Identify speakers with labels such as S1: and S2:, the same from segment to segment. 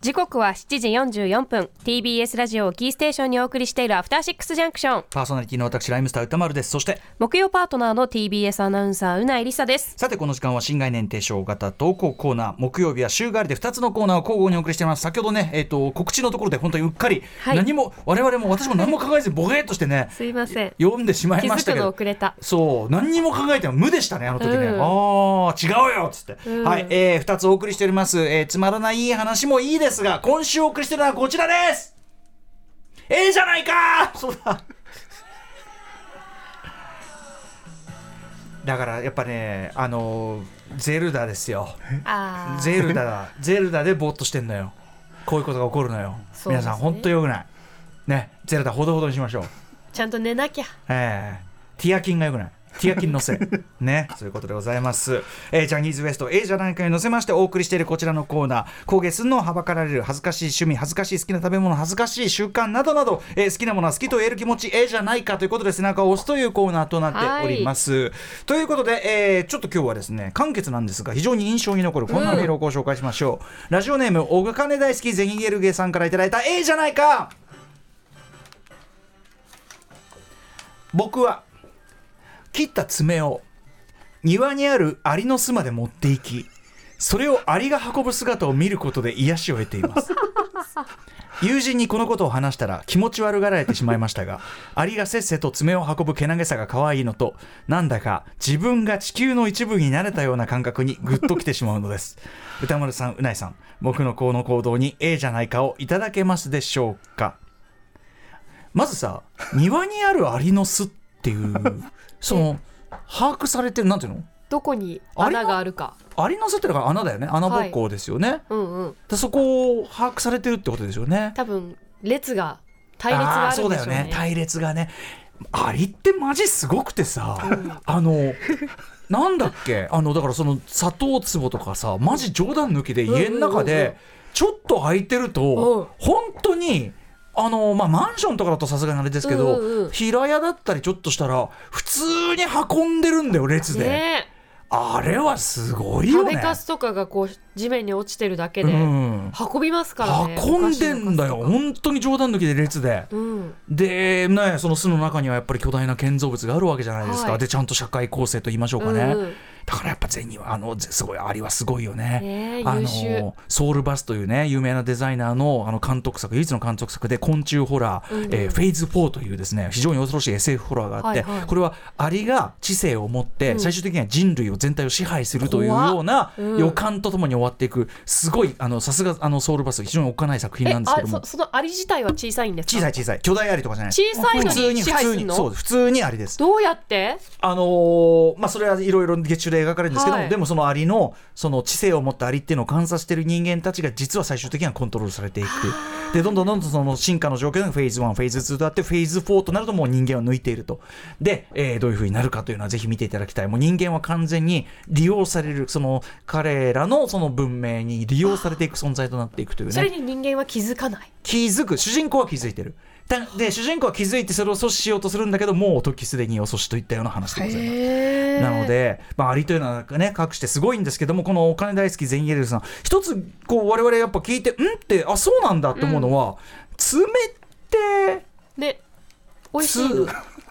S1: 時刻は7時44分。TBS ラジオをキーステーションにお送りしているアフターシックスジャンクション。
S2: パーソナリティの私ライムスター歌丸です。そして
S1: 木曜パートナーの TBS アナウンサーうないりさです。
S2: さてこの時間は新概念提唱型投稿コーナー。木曜日は週替わりで2つのコーナーを交互にお送りしています。先ほどね、えー、と告知のところで本当にうっかり、
S1: はい。
S2: 何も我々も私も何も考えずボケーっとしてね
S1: すいません。
S2: 読んでしまいましたけど。
S1: 遅れた。
S2: そう。何にも考えても無でしたねあの時ね、
S1: うん。
S2: ああ違うよっつって、
S1: うん。
S2: はい、えー、2つお送りしております、えーつまらない話もいいですが今週お送りしてるのはこちらです。ええじゃないか。そうだ。だからやっぱねあのゼルダですよ。ゼルダだゼルダでぼーっとしてんのよ。こういうことが起こるのよ、
S1: ね。
S2: 皆さん本当よくない。ねゼルダほどほどにしましょう。
S1: ちゃんと寝なきゃ。
S2: ええ。ティアキンがよくない。ティアキンのせい。ね。そういうことでございます。えージャニーズ WEST ええじゃないかに乗せましてお送りしているこちらのコーナー。工芸すんのをはばかられる恥ずかしい趣味、恥ずかしい好きな食べ物、恥ずかしい習慣などなど、えー好きなものは好きと言える気持ち、ええじゃないかということで背中を押すというコーナーとなっております。ということで、えーちょっと今日はですね、簡潔なんですが、非常に印象に残るこんなメールをご紹介しましょう。ラジオネーム、お金大好きゼニゲルゲさんからいただいた、ええじゃないか僕は切った爪を庭にあるアリの巣まで持っていきそれをアリが運ぶ姿を見ることで癒しを得ています。友人にこのことを話したら気持ち悪がられてしまいましたがアリがせっせと爪を運ぶけなげさが可愛いのとなんだか自分が地球の一部になれたような感覚にグッときてしまうのです。歌丸さんうないさん僕のこの行動に A じゃないかをいただけますでしょうか？まずさ庭にあるアリの巣っていう。その把握されてるなんていうの？
S1: どこに穴があるか。
S2: アリの巣ってのが穴だよね。穴ぼっこですよね、
S1: うんうん。
S2: でそこを把握されてるってことですよね。
S1: 多分列が隊列があるんでしょうね。
S2: ーそうだよね。隊列がね。アリってマジすごくてさ、あのなんだっけ？あのだからその砂糖壺とかさマジ冗談抜きで家の中
S1: うんうんうんうん。
S2: でちょっと空いてる
S1: うん。
S2: と本当にあのまあマンションとかだとさすがにあれですけど、
S1: うんうん
S2: 平屋だったりちょっとしたら普通に運んでるんだよ列で、
S1: ね
S2: あれはすご
S1: え
S2: いよね。
S1: 食べかすとかがこう地面に落ちてるだけで
S2: うん
S1: 運びますからね。
S2: 運んでんだよ。本当に冗談抜きで列で。
S1: うん。
S2: でねその巣の中にはやっぱり巨大な建造物があるわけじゃないですか、
S1: はい。
S2: でちゃんと社会構成と言いましょうかね、
S1: うんうん
S2: だからやっぱ銭はあのぜすごいアリはすごいよね。
S1: ねえ
S2: あ
S1: 優秀。
S2: のソウルバスというね有名なデザイナーのあの監督作唯一の監督作で昆虫ホラー、
S1: うんうん。
S2: えーフェーズ4というですね非常に恐ろしい SF ホラーがあって、
S1: はいはい。
S2: これはアリが知性を持って
S1: うん。
S2: 最終的には人類を全体を支配するというような
S1: うん。
S2: 予感とともに終わっていくすごいあのさすがあのソウルバス非常におっかない作品
S1: え
S2: なんですけども。
S1: あそそのアリ自体は小さいんですか？
S2: 小さい小さい。巨大アリとかじゃない。
S1: 小さいのに
S2: 普通に
S1: 支
S2: 普通
S1: 配するの？
S2: にそう普通にアリです。
S1: どうやって？
S2: あのーまあそれはいろいろ月中で描かれるんですけども、
S1: はい。
S2: でもそのアリのその知性を持ったアリっていうのを観察している人間たちが実は最終的にはコントロールされていく。でどんどんどんどんその進化の状況がフェーズ1フェーズ2とあってフェーズ4となるともう人間を抜いていると。で、えーどういうふうになるかというのはぜひ見ていただきたい。もう人間は完全に利用されるその彼らのその文明に利用されていく存在となっていくというね。
S1: それに人間は気づかない。
S2: 気づく。主人公は気づいてる。だで主人公は気づいてそれを阻止しようとするんだけどもう時すでに遅しといったような話でございます。なので、まあ、アリというのはね、隠してすごいんですけども、このお金大好きゼンイエルさん、一つ、こう、我々やっぱ聞いて、んって、あ、そうなんだって思うのは、爪って、
S1: ね美味しい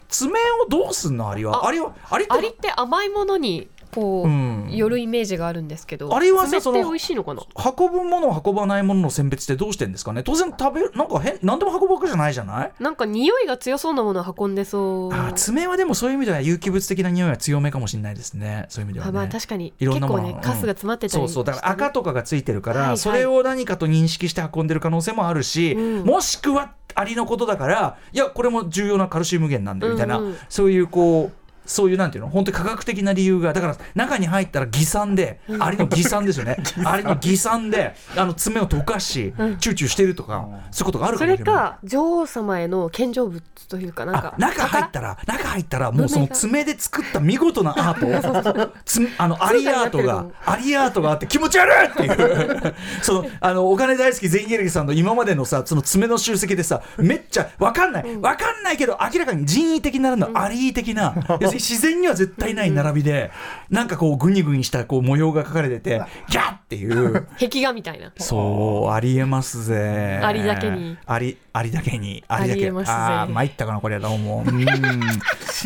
S2: 爪をどうすんの？アリは。
S1: あ
S2: アリは、アリって
S1: 甘いものにこう、
S2: うん。
S1: 寄るイメージがあるんですけど
S2: アリはさその運ぶもの運ばないものの選別ってどうしてんですかね？当然食べる、なんか変、なんでも運ぶわけじゃないじゃない？
S1: なんか匂いが強そうなものを運んでそう。
S2: あ爪はでもそういう意味では有機物的な匂いは強めかもしれないですね。そういう意味ではね。
S1: あまあ確かに。
S2: いろんなもの。
S1: 結構ねカスが詰まってたり
S2: そうそう。だから赤とかがついてるから、
S1: はいはい。
S2: それを何かと認識して運んでる可能性もあるし、
S1: うん。
S2: もしくはアリのことだからいやこれも重要なカルシウム源なんだよみたいな、
S1: うんうん。
S2: そういうこうそういうなんていうの本当に科学的な理由がだから中に入ったら偽酸で、アリの偽酸ですよね。アリの偽酸であの爪を溶かし、
S1: うん。
S2: チューチューしてるとか、そういうことがあるか
S1: それ
S2: もしれない。
S1: か女王様への献上物というかなんか
S2: あ中入ったら中入ったらもうその爪で作った見事なアートつあの アリアートがアリアートがあって気持ち悪いっていう。そのあのお金大好きゼンゲルギさんの今までのさその爪の集積でさめっちゃわかんない。わかんないけど明らかに人為的なの。アリー的な。要するに自然には絶対ない並びでなんかこうグニグニしたこう模様が描かれててギャッっていう。
S1: 壁画みたいな。
S2: そうありえますぜ。
S1: アリだけに。
S2: ありありだけに。ありだけ。
S1: あ
S2: あ参ったかなこれどうも。うん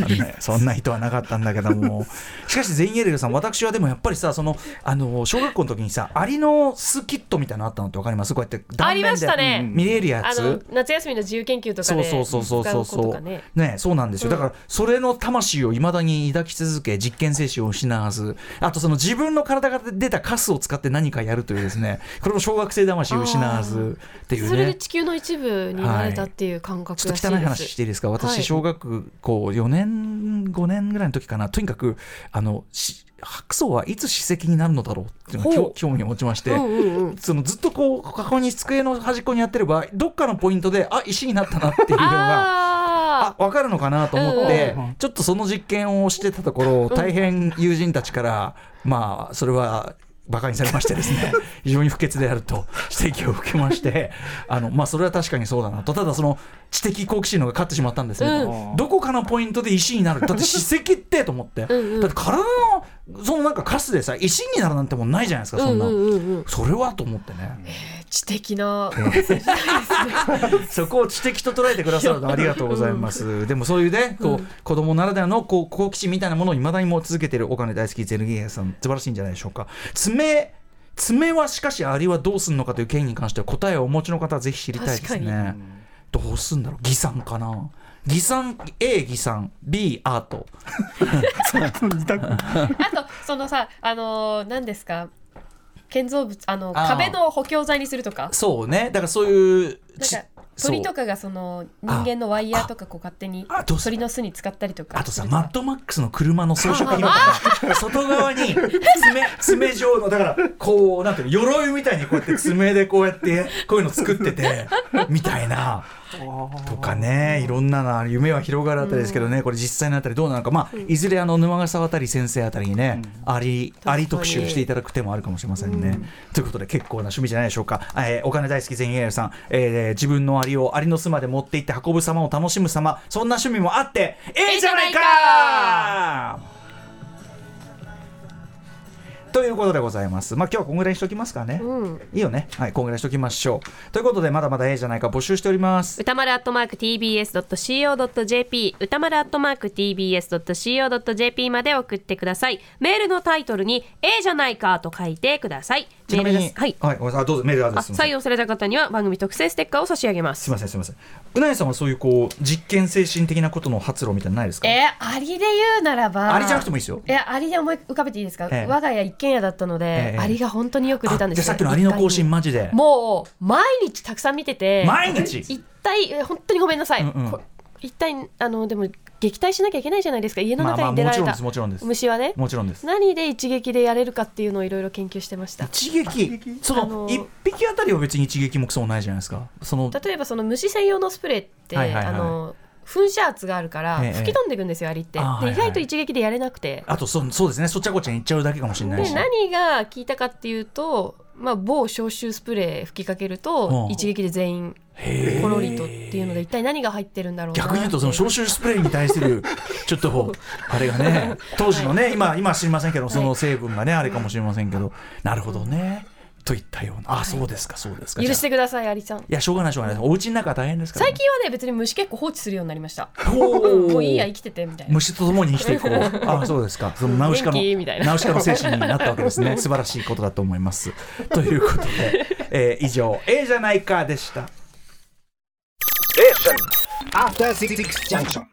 S2: ねそんな人はなかったんだけども。しかしゼインエレルさん私はでもやっぱりさそのあの小学校の時にさアリの巣キットみたいなのあったのってわかります？こうやって断面で
S1: ありましたね。
S2: 見れるや
S1: あの
S2: つ
S1: 夏休みの自由研究とかで
S2: そうそうそうそうそう。
S1: ね。
S2: ねそうなんですよ、だからそれの魂をいまだに抱き続け実験精神を失わず。あとその自分の体から出たカスを使って何かやるというですねこれも小学生魂を失わずっていう
S1: それで
S2: ね
S1: 地球の一部になれたっていう感覚
S2: ちょっと汚い話していいですか？私小学校4年5年ぐらいの時かな。とにかくあのし白素はいつ歯石になるのだろうっていうのを興興味を持ちまして、
S1: うんうんうん。
S2: そのずっとこうここに机の端っこにやってればどっかのポイントで あ石になったなっていうのがあ
S1: あ
S2: 分かるのかなと思って、
S3: うんうん
S2: ちょっとその実験をしてたところ大変友人たちから、まあそれは馬鹿にされましてですね 非常に不潔であると指摘を受けましてあの、まあ、それは確かにそうだなと。ただその知的好奇心の方が勝ってしまったんですね、
S3: うん。
S2: どこかのポイントで石になる。だって歯石ってと思って。
S1: うんうん。
S2: だって体のそのなんかカスでさ石になるなんてもんないじゃないですかそんな、
S1: うんうんうんうん
S2: それはと思ってね。
S1: 知的な
S2: そこを知的と捉えてくださるのありがとうございます。でもそういうね、こう、子供ならではのこう好奇心みたいなものをいまだにもう続けているお金大好きゼルギエさん、素晴らしいんじゃないでしょうか。爪、爪はしかしアリはどうすんのかという件に関しては答えをお持ちの方はぜひ知りたいです
S1: 確
S2: ね。どうすんだろう。偽酸かな。偽酸 A 偽酸 B アート。
S1: あとそのさあのー何ですか？建造物あの壁の補強材にするとか？
S2: そうね。だからそういう
S1: 鳥とかがその人間のワイヤーとかこう勝手に
S2: あと
S1: 鳥の巣に使ったりとか
S2: あとさマッドマックスの車の装飾品みたいな外側に爪爪状のだからこうなんていうの鎧みたいにこうやって爪でこうやってこういうの作っててみたいなとかねいろんなな夢は広がるあたりですけどね、これ実際のあたりどうなのか。まあ、いずれあの沼ヶ沢あたり先生あたりにね、ありあり特集していただく手もあるかもしれませんね。ということで結構な趣味じゃないでしょうか、えーお金大好き全員エールさん、えー自分のアリをアリの巣まで持って行って運ぶ様を楽しむ様。そんな趣味もあってええじゃないかいうことでございます。まあ今日はこんぐらいにしときますかね。
S1: うん
S2: いいよね。はい、こんぐらいにしときましょう。ということでまだまだええじゃないか募集しております。
S1: 歌丸アットマーク TBS.CO.JP 歌丸アットマーク TBS.CO.JP まで送ってくださいメールのタイトルに A じゃないかと書いてください
S2: ちなみに、
S1: はい。
S2: はい、ごめんなさい。あどうぞメールアド
S1: あ
S2: レス
S1: 採用された方には番組特製ステッカーを差し上げます。
S2: すみません。すみません。うなえさんはそういうこう実験精神的なことの発露みたいなのないですか？
S1: えー、アリで言うならば。
S2: ありじゃなくてもいいですよ。
S1: えアリで思い浮かべていいですか、
S2: ええ。
S1: 我が家一軒家だったので、
S2: ええ
S1: アリが本当によく出たんです
S2: あじゃあさっきのアリの更新
S1: 一
S2: マジで。
S1: もう毎日たくさん見てて
S2: 毎日？
S1: 一体え本当にごめんなさい、
S2: うんうん。
S1: こ一体あのでも撃退しなきゃいけないじゃないですか。家の中に出られた。虫はね。
S2: もちろんです。
S1: 何で一撃でやれるかっていうのをいろいろ研究してました。
S2: 一撃。そ
S1: あの
S2: の一匹あたりは別に一撃もクソもないじゃないですか。その
S1: 例えばその虫専用のスプレーって、あの噴射圧があるから
S2: ええ。
S1: 吹き飛んでいくんですよ、アリって、意外と一撃でやれなくて。
S2: あとそそうですね。そっちゃこっちゃに行っちゃうだけかもしれない
S1: で
S2: し。
S1: 何が効いたかっていうと、まあ、某消臭スプレー吹きかけると
S2: うん。
S1: 一撃で全員コロリとっていうので一体何が入ってるんだろうな
S2: 逆に言うとその消臭スプレーに対する ちょっとあれがね 当時のね今今は知りませんけどその成分がねあれかもしれませんけど。なるほどねといったような。あそうですかそうですか。
S1: 許してくださいアリさん。
S2: あいやしょうがないしょうがない。お家の中は大変ですから、ね、
S1: 最近はね別に虫結構放置するようになりました。もういいや生きててみたいな。
S2: 虫と共に生きていこう。あそうですか。そのナウシカの
S1: 元気？みたいな。
S2: ナウシカの精神になったわけですね。素晴らしいことだと思います。ということで、えー以上「ええじゃないか」でした。
S3: After Six Junction.